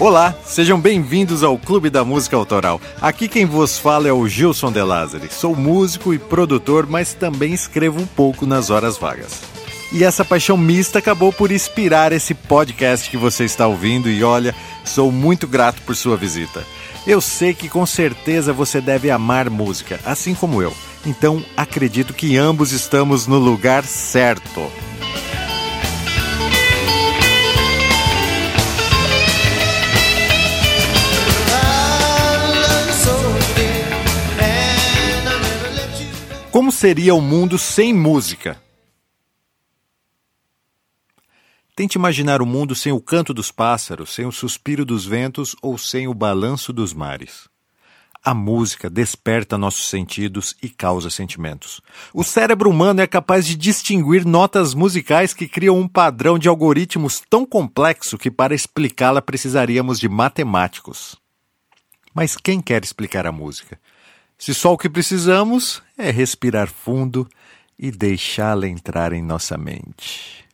Olá, sejam bem-vindos ao Clube da Música Autoral. Aqui quem vos fala é o Gilson De Lázari. Sou músico e produtor, mas também escrevo um pouco nas horas vagas. E essa paixão mista acabou por inspirar esse podcast que você está ouvindo e olha, sou muito grato por sua visita. Eu sei que com certeza você deve amar música, assim como eu. Então acredito que ambos estamos no lugar certo. Como seria o mundo sem música? Tente imaginar o mundo sem o canto dos pássaros, sem o suspiro dos ventos ou sem o balanço dos mares. A música desperta nossos sentidos e causa sentimentos. O cérebro humano é capaz de distinguir notas musicais que criam um padrão de algoritmos tão complexo que para explicá-la precisaríamos de matemáticos. Mas quem quer explicar a música? Se só o que precisamos é respirar fundo e deixá-la entrar em nossa mente.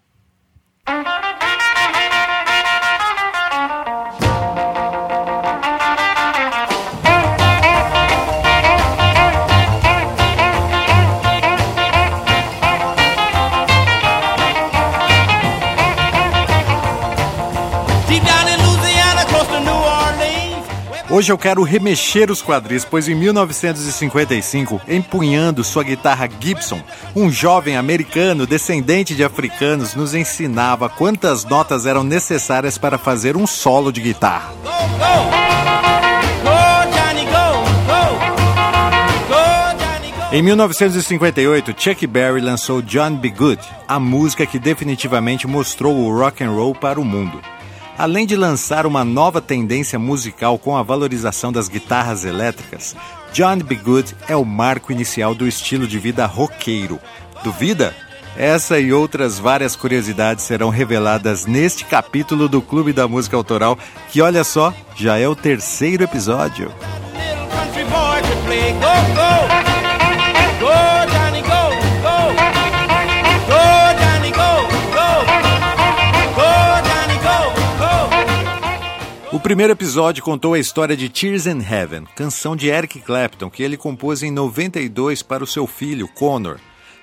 Hoje eu quero remexer os quadris, pois em 1955, empunhando sua guitarra Gibson, um jovem americano descendente de africanos nos ensinava quantas notas eram necessárias para fazer um solo de guitarra. Em 1958, Chuck Berry lançou John B. Good, a música que definitivamente mostrou o rock and roll para o mundo. Além de lançar uma nova tendência musical com a valorização das guitarras elétricas, John B. Good é o marco inicial do estilo de vida roqueiro. Duvida? Essa e outras várias curiosidades serão reveladas neste capítulo do Clube da Música Autoral, que olha só, já é o terceiro episódio. Primeiro episódio contou a história de Tears in Heaven, canção de Eric Clapton que ele compôs em 92 para o seu filho, Connor.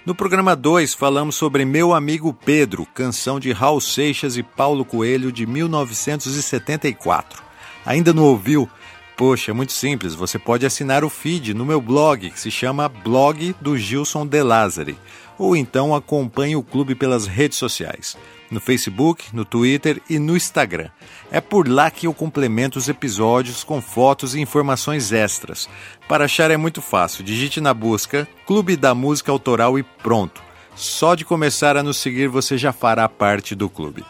No programa 2, falamos sobre Meu Amigo Pedro, canção de Raul Seixas e Paulo Coelho de 1974. Ainda não ouviu? Poxa, é muito simples, você pode assinar o feed no meu blog, que se chama Blog do Gilson De Lázari, ou então acompanhe o clube pelas redes sociais no Facebook, no Twitter e no Instagram. É por lá que eu complemento os episódios com fotos e informações extras. Para achar é muito fácil, digite na busca Clube da Música Autoral e pronto. Só de começar a nos seguir você já fará parte do clube.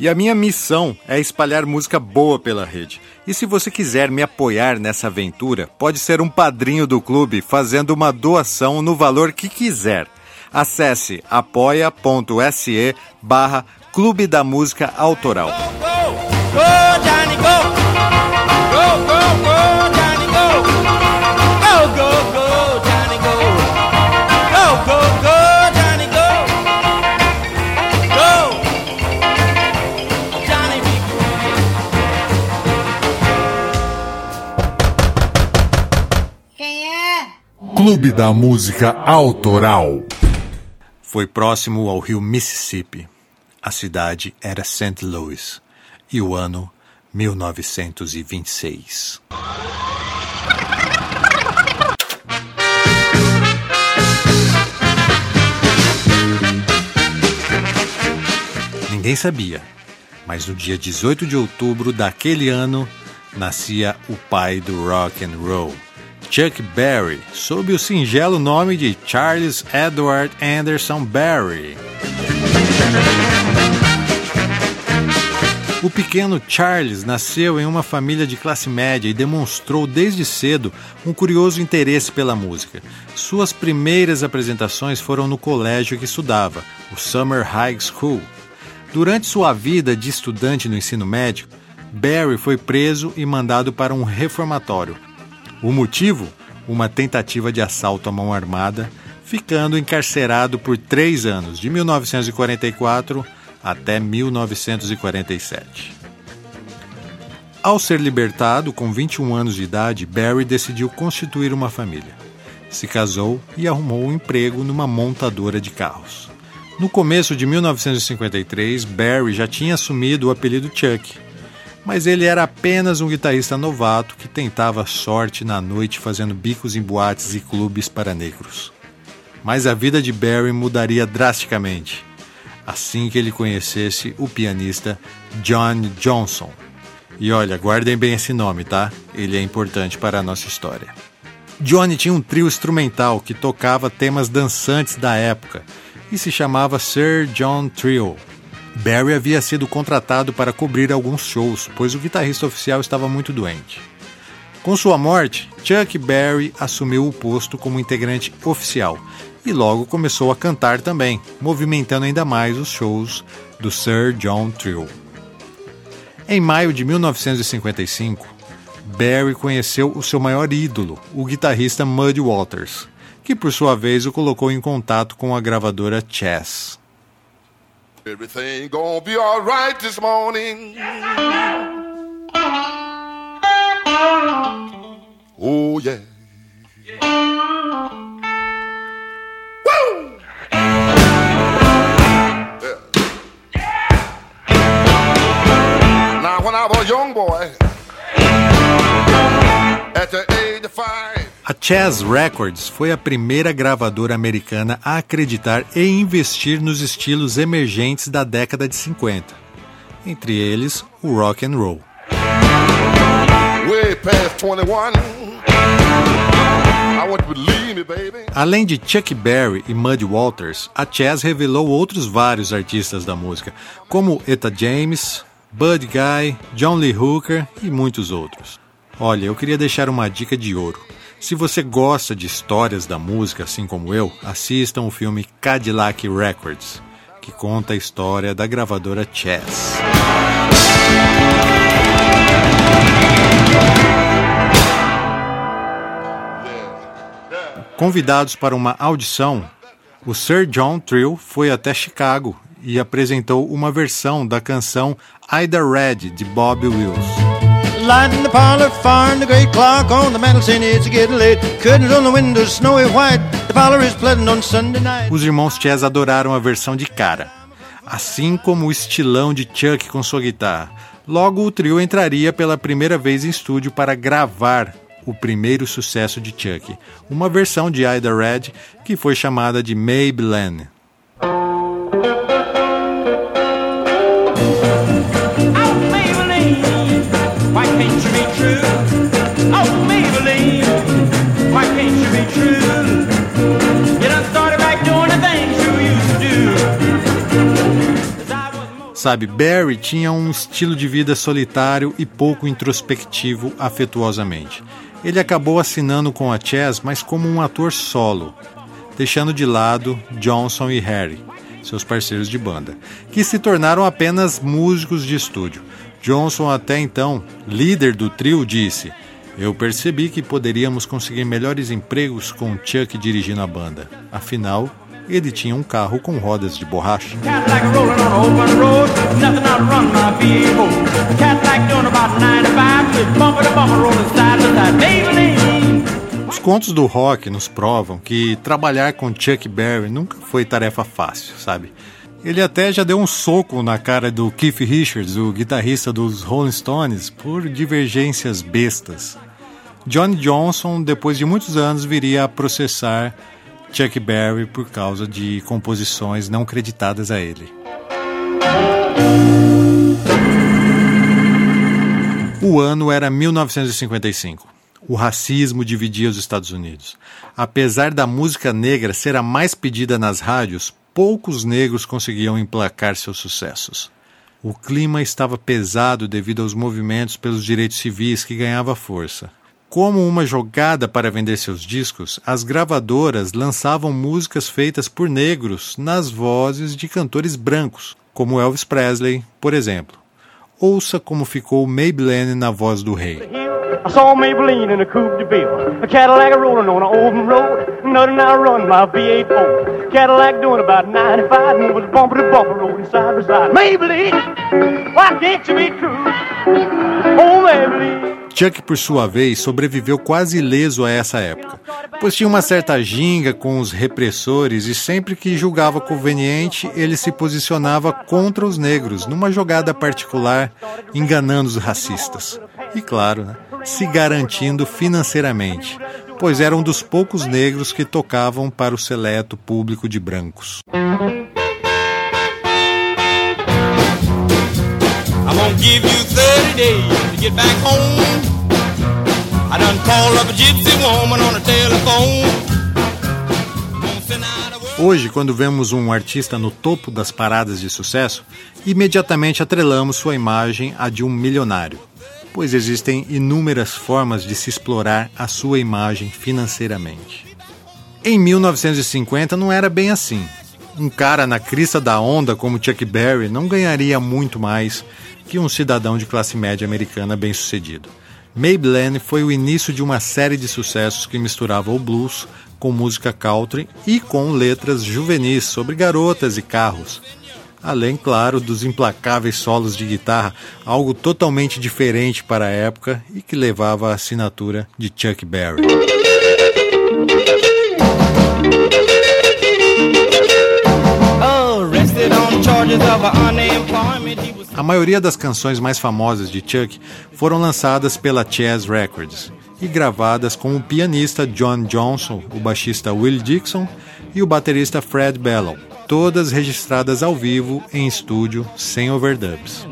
E a minha missão é espalhar música boa pela rede. E se você quiser me apoiar nessa aventura, pode ser um padrinho do clube fazendo uma doação no valor que quiser. Acesse apoia.se barra Clube da Música Autoral. Clube da Música Autoral. Foi próximo ao rio Mississippi. A cidade era St. Louis e o ano 1926. Ninguém sabia, mas no dia 18 de outubro daquele ano nascia o pai do rock and roll, Chuck Berry, sob o singelo nome de Charles Edward Anderson Berry. O pequeno Charles nasceu em uma família de classe média e demonstrou desde cedo um curioso interesse pela música. Suas primeiras apresentações foram no colégio que estudava, o Summer High School. Durante sua vida de estudante no ensino médio, Barry foi preso e mandado para um reformatório. O motivo? Uma tentativa de assalto à mão armada, ficando encarcerado por três anos, de 1944 até 1947. Ao ser libertado, com 21 anos de idade, Barry decidiu constituir uma família. Se casou e arrumou um emprego numa montadora de carros. No começo de 1953, Barry já tinha assumido o apelido Chuck, mas ele era apenas um guitarrista novato que tentava sorte na noite fazendo bicos em boates e clubes para negros. Mas a vida de Barry mudaria drasticamente assim que ele conhecesse o pianista John Johnson. E olha, guardem bem esse nome, tá? Ele é importante para a nossa história. Johnny tinha um trio instrumental que tocava temas dançantes da época e se chamava Sir John Trio. Barry havia sido contratado para cobrir alguns shows, pois o guitarrista oficial estava muito doente. Com sua morte, Chuck Berry assumiu o posto como integrante oficial e logo começou a cantar também, movimentando ainda mais os shows do Sir John Trio. Em maio de 1955, Barry conheceu o seu maior ídolo, o guitarrista Muddy Waters, que por sua vez o colocou em contato com a gravadora Chess. Everything gonna be this morning. Oh yeah. Chess Records foi a primeira gravadora americana a acreditar e investir nos estilos emergentes da década de 50, entre eles o rock and roll. Além de Chuck Berry e Muddy Walters, a Chess revelou outros vários artistas da música, como Etta James, Bud Guy, John Lee Hooker e muitos outros. Olha, eu queria deixar uma dica de ouro. Se você gosta de histórias da música, assim como eu, assistam o filme Cadillac Records, que conta a história da gravadora Chess. Convidados para uma audição, o Sir John Trill foi até Chicago e apresentou uma versão da canção Ida Red de Bob Wills. Light in the parlor, fire in the great clock on the mantel saying it's getting late. Curtains on the windows, snowy white. The parlor is on Sunday night. Os irmãos Chess adoraram a versão de cara, assim como o estilão de Chuck com sua guitarra. Logo, o trio entraria pela primeira vez em estúdio para gravar o primeiro sucesso de Chuck, uma versão de Ida Red que foi chamada de Maybelline. Sabe, Barry tinha um estilo de vida solitário e pouco introspectivo afetuosamente. Ele acabou assinando com a Chess, mas como um ator solo, deixando de lado Johnson e Harry, seus parceiros de banda, que se tornaram apenas músicos de estúdio. Johnson, até então líder do trio, disse: Eu percebi que poderíamos conseguir melhores empregos com Chuck dirigindo a banda. Afinal, ele tinha um carro com rodas de borracha. Os contos do rock nos provam que trabalhar com Chuck Berry nunca foi tarefa fácil, sabe? Ele até já deu um soco na cara do Keith Richards, o guitarrista dos Rolling Stones, por divergências bestas. Johnny Johnson, depois de muitos anos, viria a processar Chuck Berry por causa de composições não creditadas a ele. O ano era 1955. O racismo dividia os Estados Unidos. Apesar da música negra ser a mais pedida nas rádios, poucos negros conseguiam emplacar seus sucessos. O clima estava pesado devido aos movimentos pelos direitos civis que ganhava força. Como uma jogada para vender seus discos, as gravadoras lançavam músicas feitas por negros nas vozes de cantores brancos, como Elvis Presley, por exemplo. Ouça como ficou Maybelline na voz do rei. I saw Maybelline in a coupe de bill. A Cadillac rolling on an open road. Nothing I run my V8 Cadillac doing about 95 and was bumper to bumper rolling side by side. Maybelline, why can't you be true? Oh, Maybelline. Chuck, por sua vez, sobreviveu quase ileso a essa época, pois tinha uma certa ginga com os repressores e sempre que julgava conveniente, ele se posicionava contra os negros, numa jogada particular, enganando os racistas. E claro, né, se garantindo financeiramente, pois era um dos poucos negros que tocavam para o seleto público de brancos. I'm gonna give you 30 days to get back home. I done called up a gypsy woman on the telephone. Hoje, quando vemos um artista no topo das paradas de sucesso, imediatamente atrelamos sua imagem à de um milionário, pois existem inúmeras formas de se explorar a sua imagem financeiramente. Em 1950 não era bem assim. Um cara na crista da onda como Chuck Berry não ganharia muito mais que um cidadão de classe média americana bem-sucedido. Maybelline foi o início de uma série de sucessos que misturava o blues com música country e com letras juvenis sobre garotas e carros. Além, claro, dos implacáveis solos de guitarra, algo totalmente diferente para a época e que levava a assinatura de Chuck Berry. A maioria das canções mais famosas de Chuck foram lançadas pela Chess Records e gravadas com o pianista John Johnson, o baixista Will Dixon e o baterista Fred Bellow, todas registradas ao vivo em estúdio sem overdubs.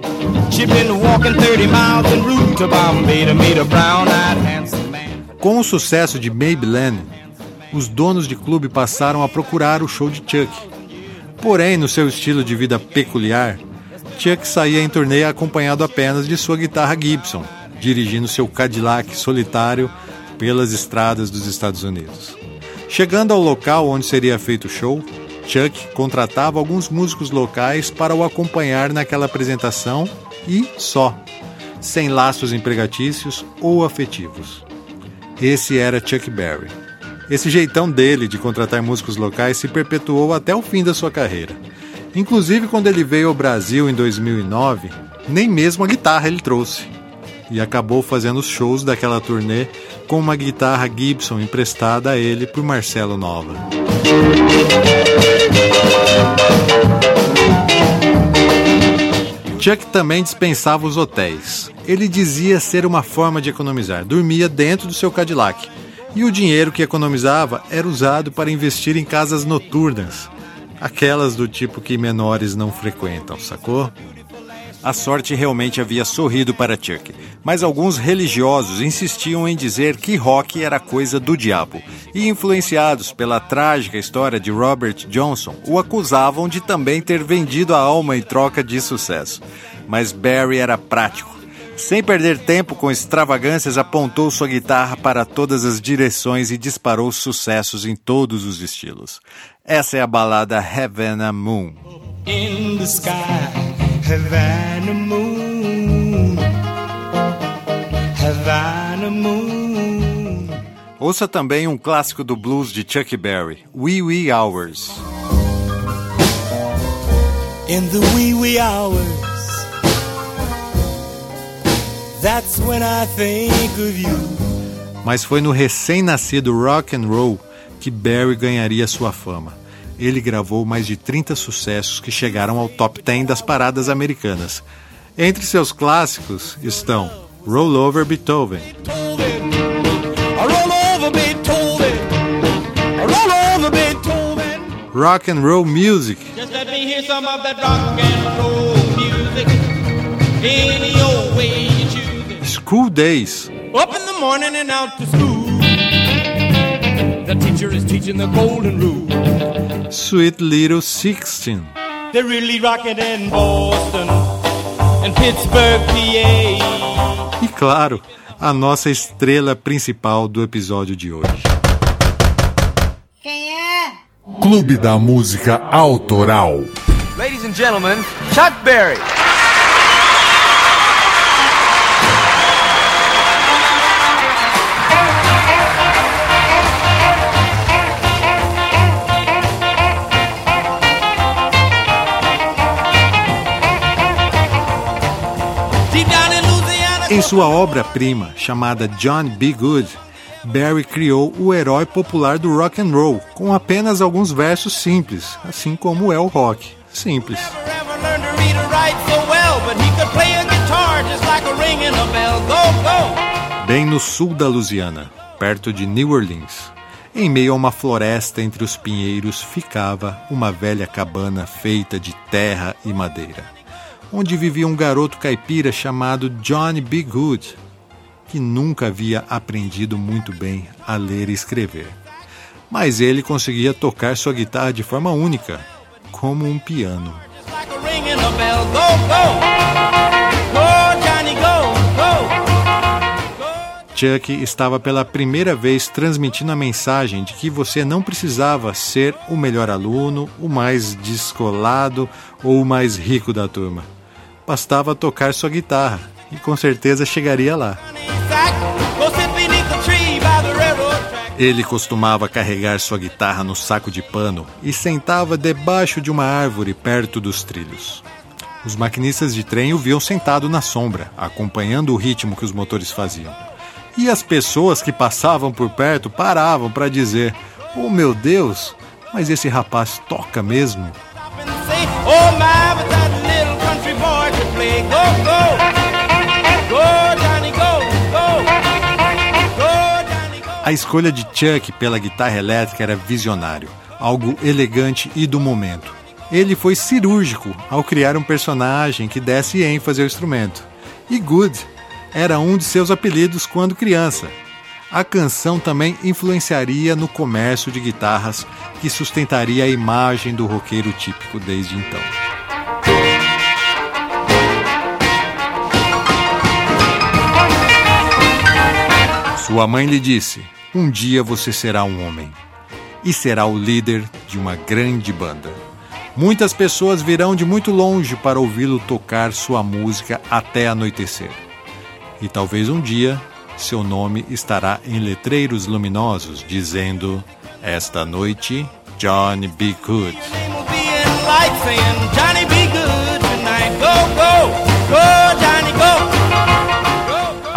Com o sucesso de Maybelline, os donos de clube passaram a procurar o show de Chuck Porém, no seu estilo de vida peculiar, Chuck saía em turnê acompanhado apenas de sua guitarra Gibson, dirigindo seu Cadillac solitário pelas estradas dos Estados Unidos. Chegando ao local onde seria feito o show, Chuck contratava alguns músicos locais para o acompanhar naquela apresentação e só, sem laços empregatícios ou afetivos. Esse era Chuck Berry. Esse jeitão dele de contratar músicos locais se perpetuou até o fim da sua carreira. Inclusive, quando ele veio ao Brasil em 2009, nem mesmo a guitarra ele trouxe. E acabou fazendo os shows daquela turnê com uma guitarra Gibson emprestada a ele por Marcelo Nova. Chuck também dispensava os hotéis. Ele dizia ser uma forma de economizar. Dormia dentro do seu Cadillac e o dinheiro que economizava era usado para investir em casas noturnas, aquelas do tipo que menores não frequentam, sacou? A sorte realmente havia sorrido para Chuck, mas alguns religiosos insistiam em dizer que rock era coisa do diabo, e influenciados pela trágica história de Robert Johnson, o acusavam de também ter vendido a alma em troca de sucesso. Mas Barry era prático sem perder tempo com extravagâncias, apontou sua guitarra para todas as direções e disparou sucessos em todos os estilos. Essa é a balada Havana Moon. In the sky, Havana Moon. Havana Moon. Ouça também um clássico do blues de Chuck Berry, Wee Wee Hours. In the wee wee hours That's when I think of you. Mas foi no recém-nascido rock and roll que Barry ganharia sua fama. Ele gravou mais de 30 sucessos que chegaram ao top 10 das paradas americanas. Entre seus clássicos estão Roll Over Beethoven, Rock and Roll Music. School days. Up in the morning and out to school. The teacher is teaching the golden rule. Sweet Little Sixteen. They're really rocking in Boston and Pittsburgh, PA. E claro, a nossa estrela principal do episódio de hoje. Quem é? Clube da Música Autoral. Ladies and gentlemen, Chuck Berry. Em sua obra-prima, chamada John B. Good, Barry criou o herói popular do rock and roll, com apenas alguns versos simples, assim como é o rock. Simples. Bem no sul da Louisiana, perto de New Orleans, em meio a uma floresta entre os pinheiros, ficava uma velha cabana feita de terra e madeira onde vivia um garoto caipira chamado Johnny B. Good, que nunca havia aprendido muito bem a ler e escrever. Mas ele conseguia tocar sua guitarra de forma única, como um piano. Chuck estava pela primeira vez transmitindo a mensagem de que você não precisava ser o melhor aluno, o mais descolado ou o mais rico da turma bastava tocar sua guitarra e com certeza chegaria lá. Ele costumava carregar sua guitarra no saco de pano e sentava debaixo de uma árvore perto dos trilhos. Os maquinistas de trem o viam sentado na sombra, acompanhando o ritmo que os motores faziam. E as pessoas que passavam por perto paravam para dizer: Oh meu Deus, mas esse rapaz toca mesmo? Oh, Go, go. A escolha de Chuck pela guitarra elétrica era visionário, algo elegante e do momento. Ele foi cirúrgico ao criar um personagem que desse ênfase ao instrumento. E Good era um de seus apelidos quando criança. A canção também influenciaria no comércio de guitarras que sustentaria a imagem do roqueiro típico desde então. Sua mãe lhe disse: Um dia você será um homem e será o líder de uma grande banda. Muitas pessoas virão de muito longe para ouvi-lo tocar sua música até anoitecer. E talvez um dia seu nome estará em letreiros luminosos dizendo: Esta noite. Johnny B. Good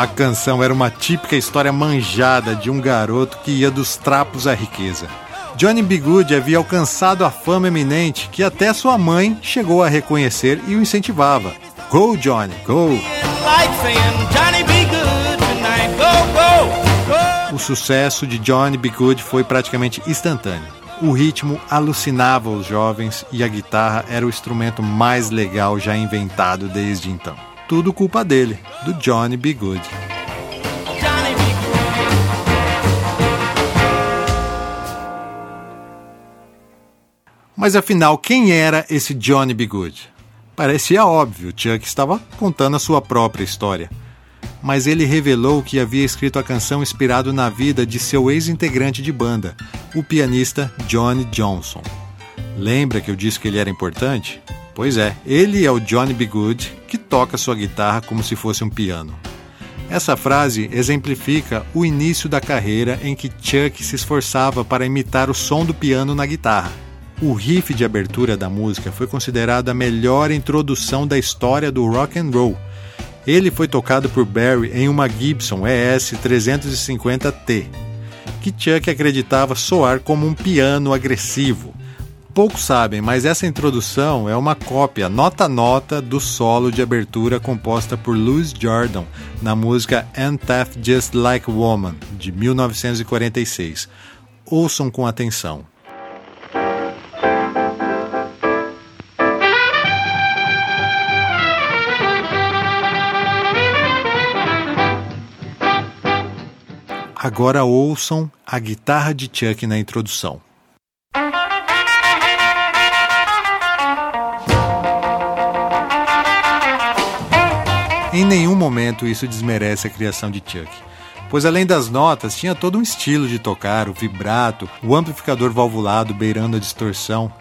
A canção era uma típica história manjada de um garoto que ia dos trapos à riqueza. Johnny B. Good havia alcançado a fama eminente que até sua mãe chegou a reconhecer e o incentivava. Go, Johnny, go! O sucesso de Johnny B. Good foi praticamente instantâneo. O ritmo alucinava os jovens e a guitarra era o instrumento mais legal já inventado desde então tudo culpa dele, do Johnny B. Good. Mas afinal, quem era esse Johnny B. Good? Parecia óbvio, Chuck estava contando a sua própria história. Mas ele revelou que havia escrito a canção inspirado na vida de seu ex-integrante de banda, o pianista Johnny Johnson. Lembra que eu disse que ele era importante? Pois é, ele é o Johnny B. Good que toca sua guitarra como se fosse um piano. Essa frase exemplifica o início da carreira em que Chuck se esforçava para imitar o som do piano na guitarra. O riff de abertura da música foi considerado a melhor introdução da história do rock and roll. Ele foi tocado por Barry em uma Gibson ES 350T, que Chuck acreditava soar como um piano agressivo. Poucos sabem, mas essa introdução é uma cópia nota a nota do solo de abertura composta por Louis Jordan na música And Tough Just Like Woman, de 1946. Ouçam com atenção. Agora ouçam a guitarra de Chuck na introdução. Em nenhum momento isso desmerece a criação de Chuck, pois além das notas, tinha todo um estilo de tocar, o vibrato, o amplificador valvulado beirando a distorção.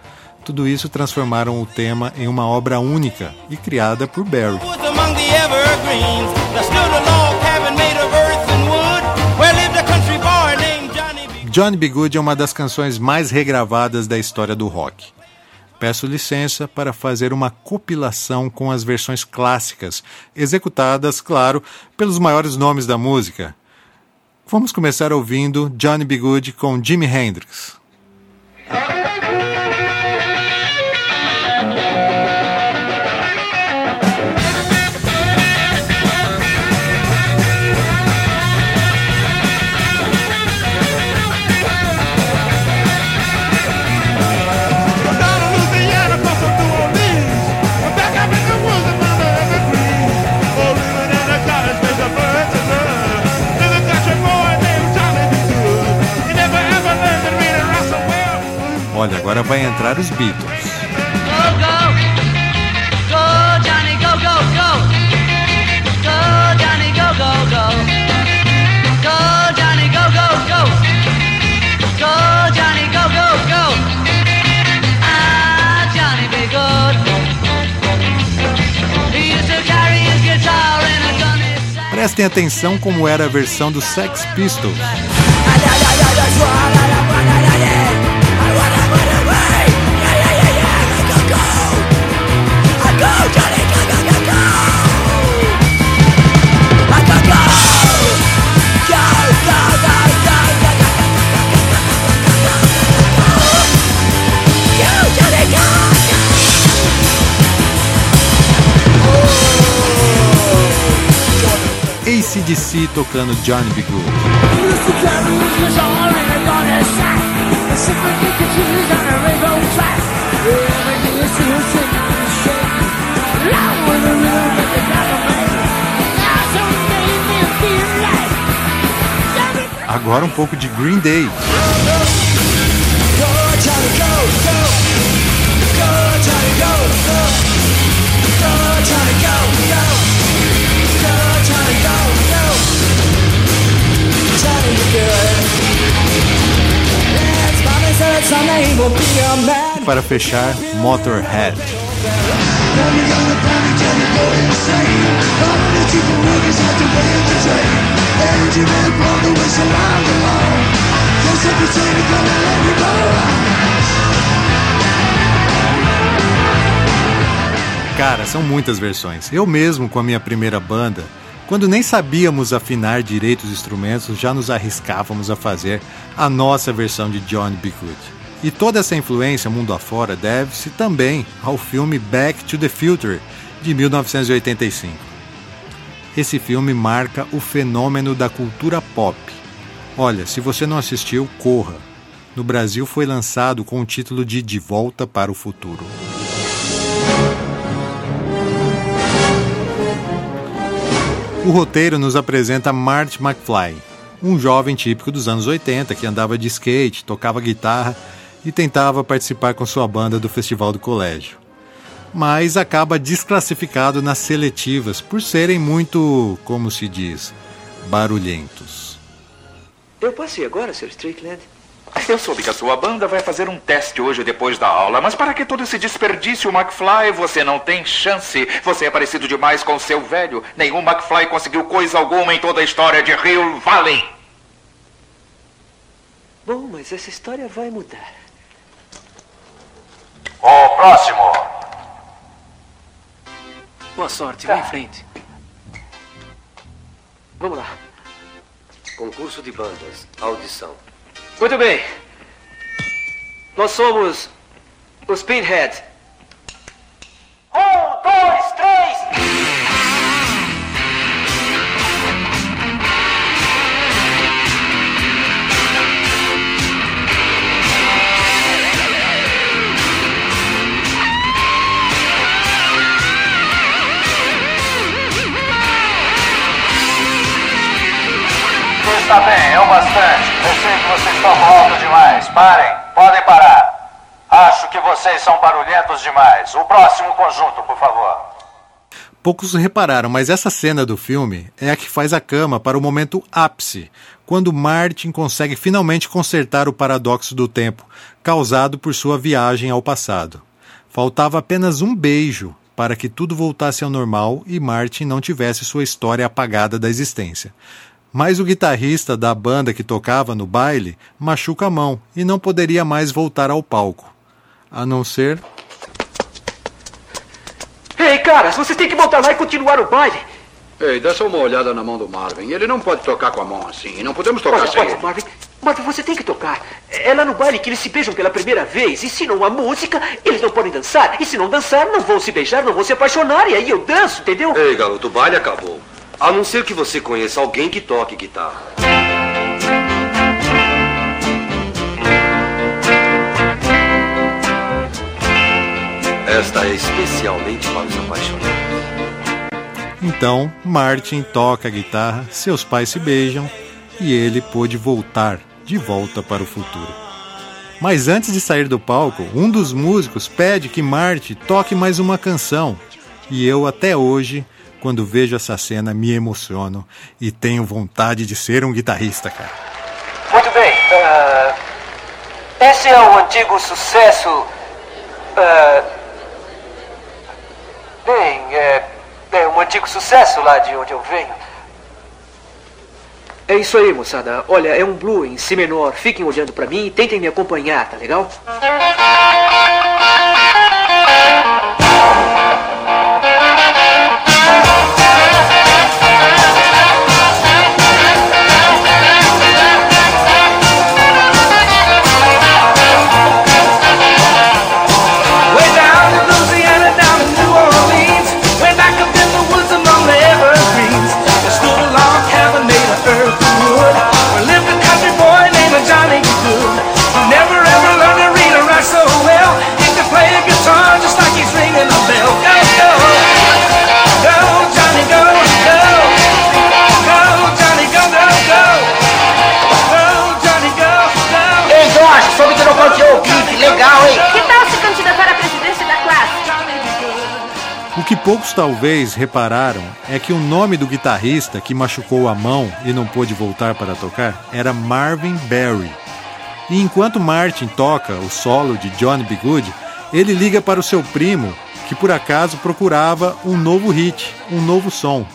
Tudo isso transformaram o tema em uma obra única e criada por Barry. Johnny B. Good é uma das canções mais regravadas da história do rock peço licença para fazer uma compilação com as versões clássicas, executadas, claro, pelos maiores nomes da música. Vamos começar ouvindo Johnny B. Good com Jimi Hendrix. His guitar in a gun. Prestem atenção como era a versão do Sex Pistols. ACDC tocando Johnny B. Agora um pouco de Green Day. E para fechar, Motorhead. Cara, são muitas versões. Eu mesmo, com a minha primeira banda, quando nem sabíamos afinar direito os instrumentos, já nos arriscávamos a fazer a nossa versão de John B. E toda essa influência mundo afora deve-se também ao filme Back to the Future, de 1985. Esse filme marca o fenômeno da cultura pop. Olha, se você não assistiu, corra. No Brasil foi lançado com o título de De Volta para o Futuro. O roteiro nos apresenta Marty McFly, um jovem típico dos anos 80 que andava de skate, tocava guitarra e tentava participar com sua banda do festival do colégio. Mas acaba desclassificado nas seletivas por serem muito, como se diz, barulhentos. Eu posso ir agora, Sr. Strickland? Eu soube que a sua banda vai fazer um teste hoje depois da aula, mas para que todo esse desperdício, McFly? Você não tem chance. Você é parecido demais com seu velho. Nenhum McFly conseguiu coisa alguma em toda a história de Hill Valley. Bom, mas essa história vai mudar. Próximo. Boa sorte, vá em frente. Vamos lá. Concurso de bandas, audição. Muito bem. Nós somos os Pinhead. Demais. O próximo conjunto, por favor. Poucos repararam, mas essa cena do filme é a que faz a cama para o momento ápice, quando Martin consegue finalmente consertar o paradoxo do tempo causado por sua viagem ao passado. Faltava apenas um beijo para que tudo voltasse ao normal e Martin não tivesse sua história apagada da existência. Mas o guitarrista da banda que tocava no baile machuca a mão e não poderia mais voltar ao palco. A não ser. Caras, vocês têm que voltar lá e continuar o baile. Ei, dá só uma olhada na mão do Marvin. Ele não pode tocar com a mão assim. Não podemos tocar Olha, sem olha, ele. Marvin, Marvin, você tem que tocar. É lá no baile que eles se beijam pela primeira vez. E se não há música, eles não podem dançar. E se não dançar, não vão se beijar, não vão se apaixonar. E aí eu danço, entendeu? Ei, garoto, o baile acabou. A não ser que você conheça alguém que toque guitarra. Esta é especialmente para os apaixonados. Então, Martin toca a guitarra, seus pais se beijam e ele pôde voltar de volta para o futuro. Mas antes de sair do palco, um dos músicos pede que Marty toque mais uma canção. E eu, até hoje, quando vejo essa cena, me emociono e tenho vontade de ser um guitarrista, cara. Muito bem. ah, esse é o antigo sucesso. ah, bem, é, é um antigo sucesso lá de onde eu venho. É isso aí, moçada. Olha, é um blue em si menor. Fiquem olhando pra mim e tentem me acompanhar, tá legal? Poucos talvez repararam é que o nome do guitarrista que machucou a mão e não pôde voltar para tocar era Marvin Berry. E enquanto Martin toca o solo de Johnny B. Good, ele liga para o seu primo, que por acaso procurava um novo hit, um novo som,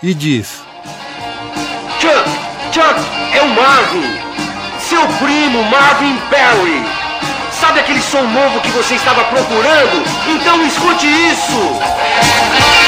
e diz: Chuck, Chuck, é o Marvin. Seu primo, Marvin Berry. Sabe aquele som novo que você estava procurando? Então escute isso.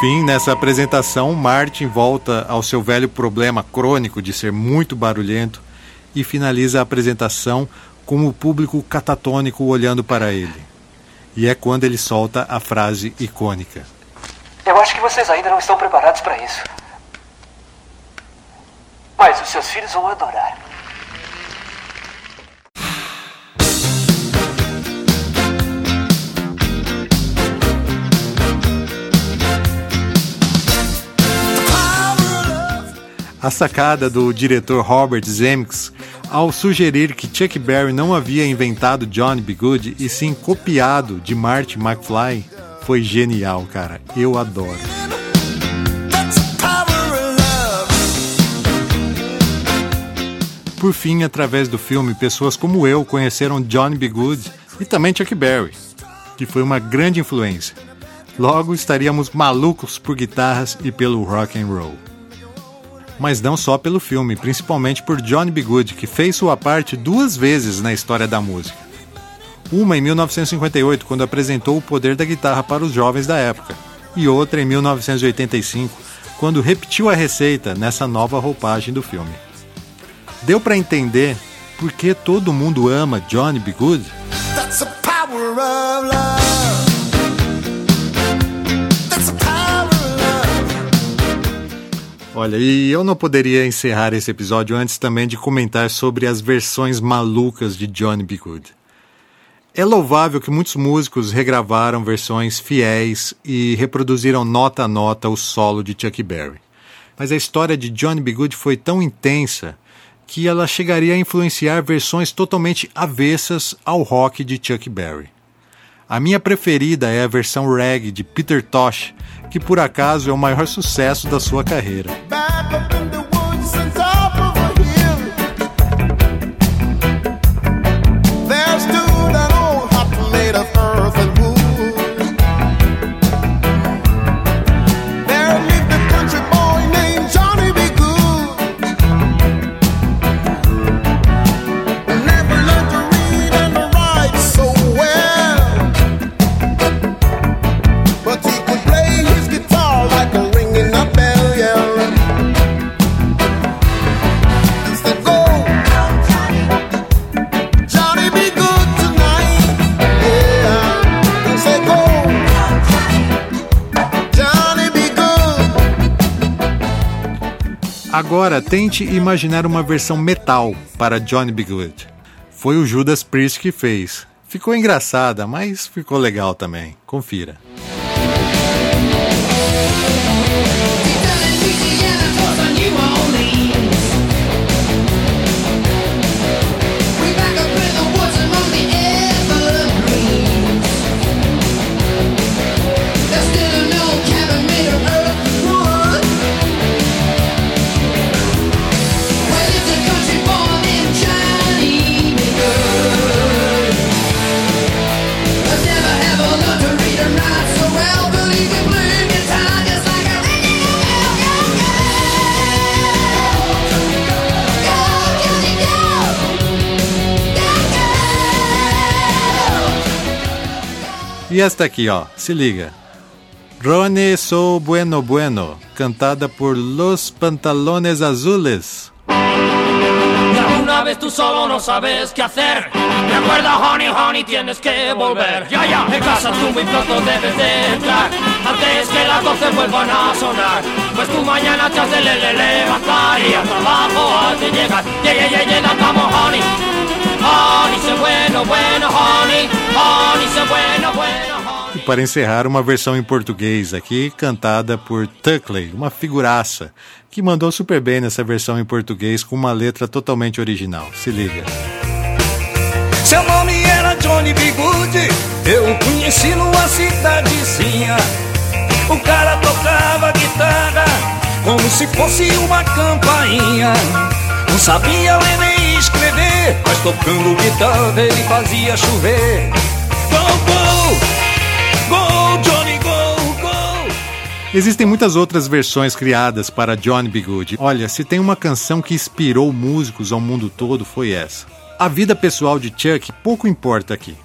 Fim, nessa apresentação, Martin volta ao seu velho problema crônico de ser muito barulhento e finaliza a apresentação com o público catatônico olhando para ele. E é quando ele solta a frase icônica. Eu acho que vocês ainda não estão preparados para isso. Mas os seus filhos vão adorar. A sacada do diretor Robert Zemeckis ao sugerir que Chuck Berry não havia inventado Johnny B. Good e sim copiado de Marty McFly foi genial, cara. Eu adoro. Por fim, através do filme, pessoas como eu conheceram Johnny B. Good e também Chuck Berry. que foi uma grande influência. Logo estaríamos malucos por guitarras e pelo rock and roll. Mas não só pelo filme, principalmente por Johnny B. Good, que fez sua parte duas vezes na história da música. Uma em 1958, quando apresentou o poder da guitarra para os jovens da época, e outra em 1985, quando repetiu a receita nessa nova roupagem do filme. Deu para entender por que todo mundo ama Johnny B. Good? Olha, e eu não poderia encerrar esse episódio antes também de comentar sobre as versões malucas de Johnny B. Good. É louvável que muitos músicos regravaram versões fiéis e reproduziram nota a nota o solo de Chuck Berry. Mas a história de Johnny B. Good foi tão intensa que ela chegaria a influenciar versões totalmente avessas ao rock de Chuck Berry. A minha preferida é a versão reggae de Peter Tosh, que por acaso é o maior sucesso da sua carreira. Agora tente imaginar uma versão metal para Johnny B. Good. Foi o Judas Priest que fez. Ficou engraçada, mas ficou legal também. Confira. E esta aqui, ó, se liga. Rone Sou Bueno Bueno, cantada por Los Pantalones Azules. Una vez tú solo no sabes qué hacer. Recuerda, honey, honey, tienes que volver. Ya, ya, en casa tú muy pronto debes de entrar. Antes que las 12 vuelvan a sonar. Pues tú mañana te has de le, le, levantar y al trabajo has de llegar. Ya, ya, ya, ya, vamos, honey. Honey, sé bueno, bueno, honey. Honey, sé bueno, bueno. E para encerrar, uma versão em português aqui, cantada por Tuckley, uma figuraça, que mandou super bem nessa versão em português com uma letra totalmente original. Se liga. Seu nome era Johnny Bigude, eu conheci numa cidadezinha. O cara tocava guitarra como se fosse uma campainha. Não sabia ler nem mas tocando guitarra ele fazia chover. Go, go! Existem muitas outras versões criadas para Johnny B. Good. Olha, se tem uma canção que inspirou músicos ao mundo todo, foi essa. A vida pessoal de Chuck pouco importa aqui.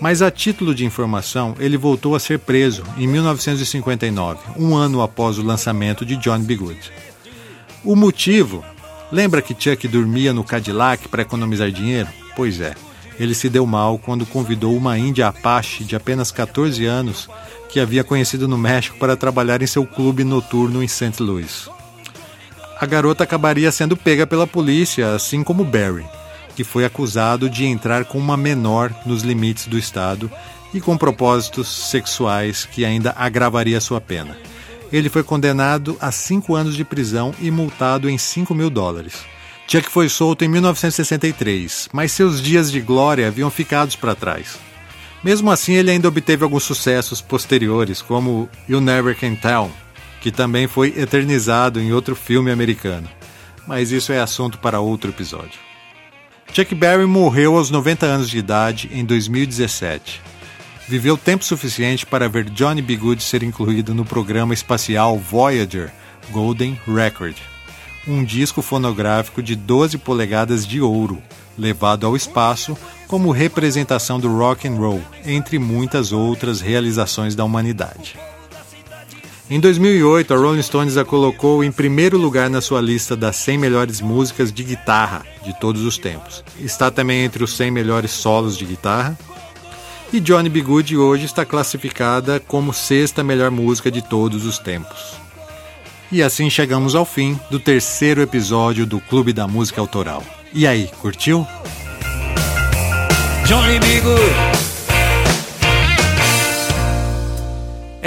Mas a título de informação, ele voltou a ser preso em 1959, um ano após o lançamento de Johnny B. Good. O motivo? Lembra que Chuck dormia no Cadillac para economizar dinheiro? Pois é, ele se deu mal quando convidou uma índia Apache de apenas 14 anos que havia conhecido no México para trabalhar em seu clube noturno em St. Louis. A garota acabaria sendo pega pela polícia, assim como Barry, que foi acusado de entrar com uma menor nos limites do estado e com propósitos sexuais que ainda agravaria sua pena. Ele foi condenado a cinco anos de prisão e multado em 5 mil dólares. Chuck foi solto em 1963, mas seus dias de glória haviam ficado para trás. Mesmo assim, ele ainda obteve alguns sucessos posteriores, como You Never Can Tell, que também foi eternizado em outro filme americano. Mas isso é assunto para outro episódio. Chuck Berry morreu aos 90 anos de idade em 2017. Viveu tempo suficiente para ver Johnny B. Good ser incluído no programa espacial Voyager Golden Record, um disco fonográfico de 12 polegadas de ouro, levado ao espaço como representação do rock and roll, entre muitas outras realizações da humanidade. Em 2008, a Rolling Stones a colocou em primeiro lugar na sua lista das 100 melhores músicas de guitarra de todos os tempos. Está também entre os 100 melhores solos de guitarra. E Johnny B. Good hoje está classificada como sexta melhor música de todos os tempos. E assim chegamos ao fim do terceiro episódio do Clube da Música Autoral. E aí, curtiu? Johnny B. Good.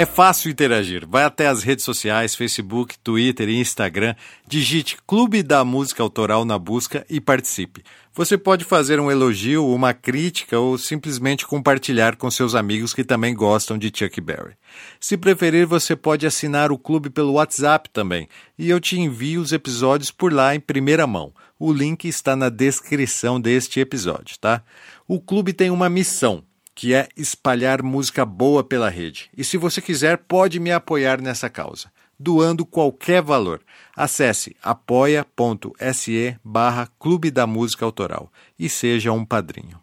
É fácil interagir. Vai até as redes sociais, Facebook, Twitter e Instagram, digite Clube da Música Autoral na busca e participe. Você pode fazer um elogio, uma crítica ou simplesmente compartilhar com seus amigos que também gostam de Chuck Berry. Se preferir, você pode assinar o clube pelo WhatsApp também, e eu te envio os episódios por lá em primeira mão. O link está na descrição deste episódio, tá? O clube tem uma missão que é espalhar música boa pela rede. E se você quiser, pode me apoiar nessa causa, doando qualquer valor. Acesse apoia.se barra Clube da Música Autoral e seja um padrinho.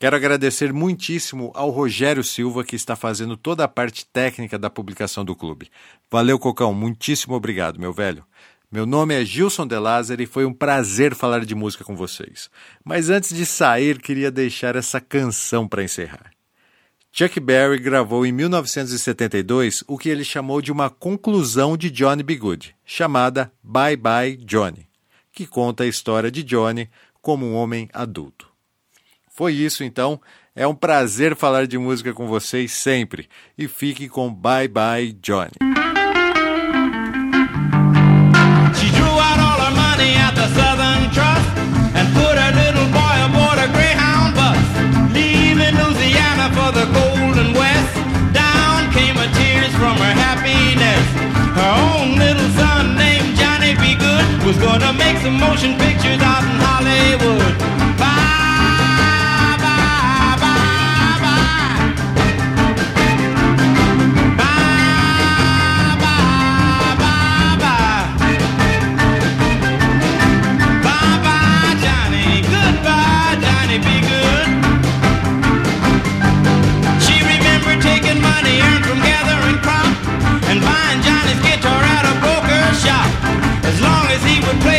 Quero agradecer muitíssimo ao Rogério Silva, que está fazendo toda a parte técnica da publicação do clube. Valeu, Cocão, muitíssimo obrigado, meu velho. Meu nome é Gilson De Lázaro e foi um prazer falar de música com vocês. Mas antes de sair, queria deixar essa canção para encerrar. Chuck Berry gravou em 1972 o que ele chamou de uma conclusão de Johnny B. Good, chamada Bye Bye Johnny, que conta a história de Johnny como um homem adulto. Foi isso então. É um prazer falar de música com vocês sempre. E fique com Bye Bye Johnny. For the Golden West. Down came her tears from her happiness. Her own little son named Johnny B. Good was gonna make some motion pictures out in Hollywood. Bye buying Johnny's guitar at a broker's shop. As long as he would play.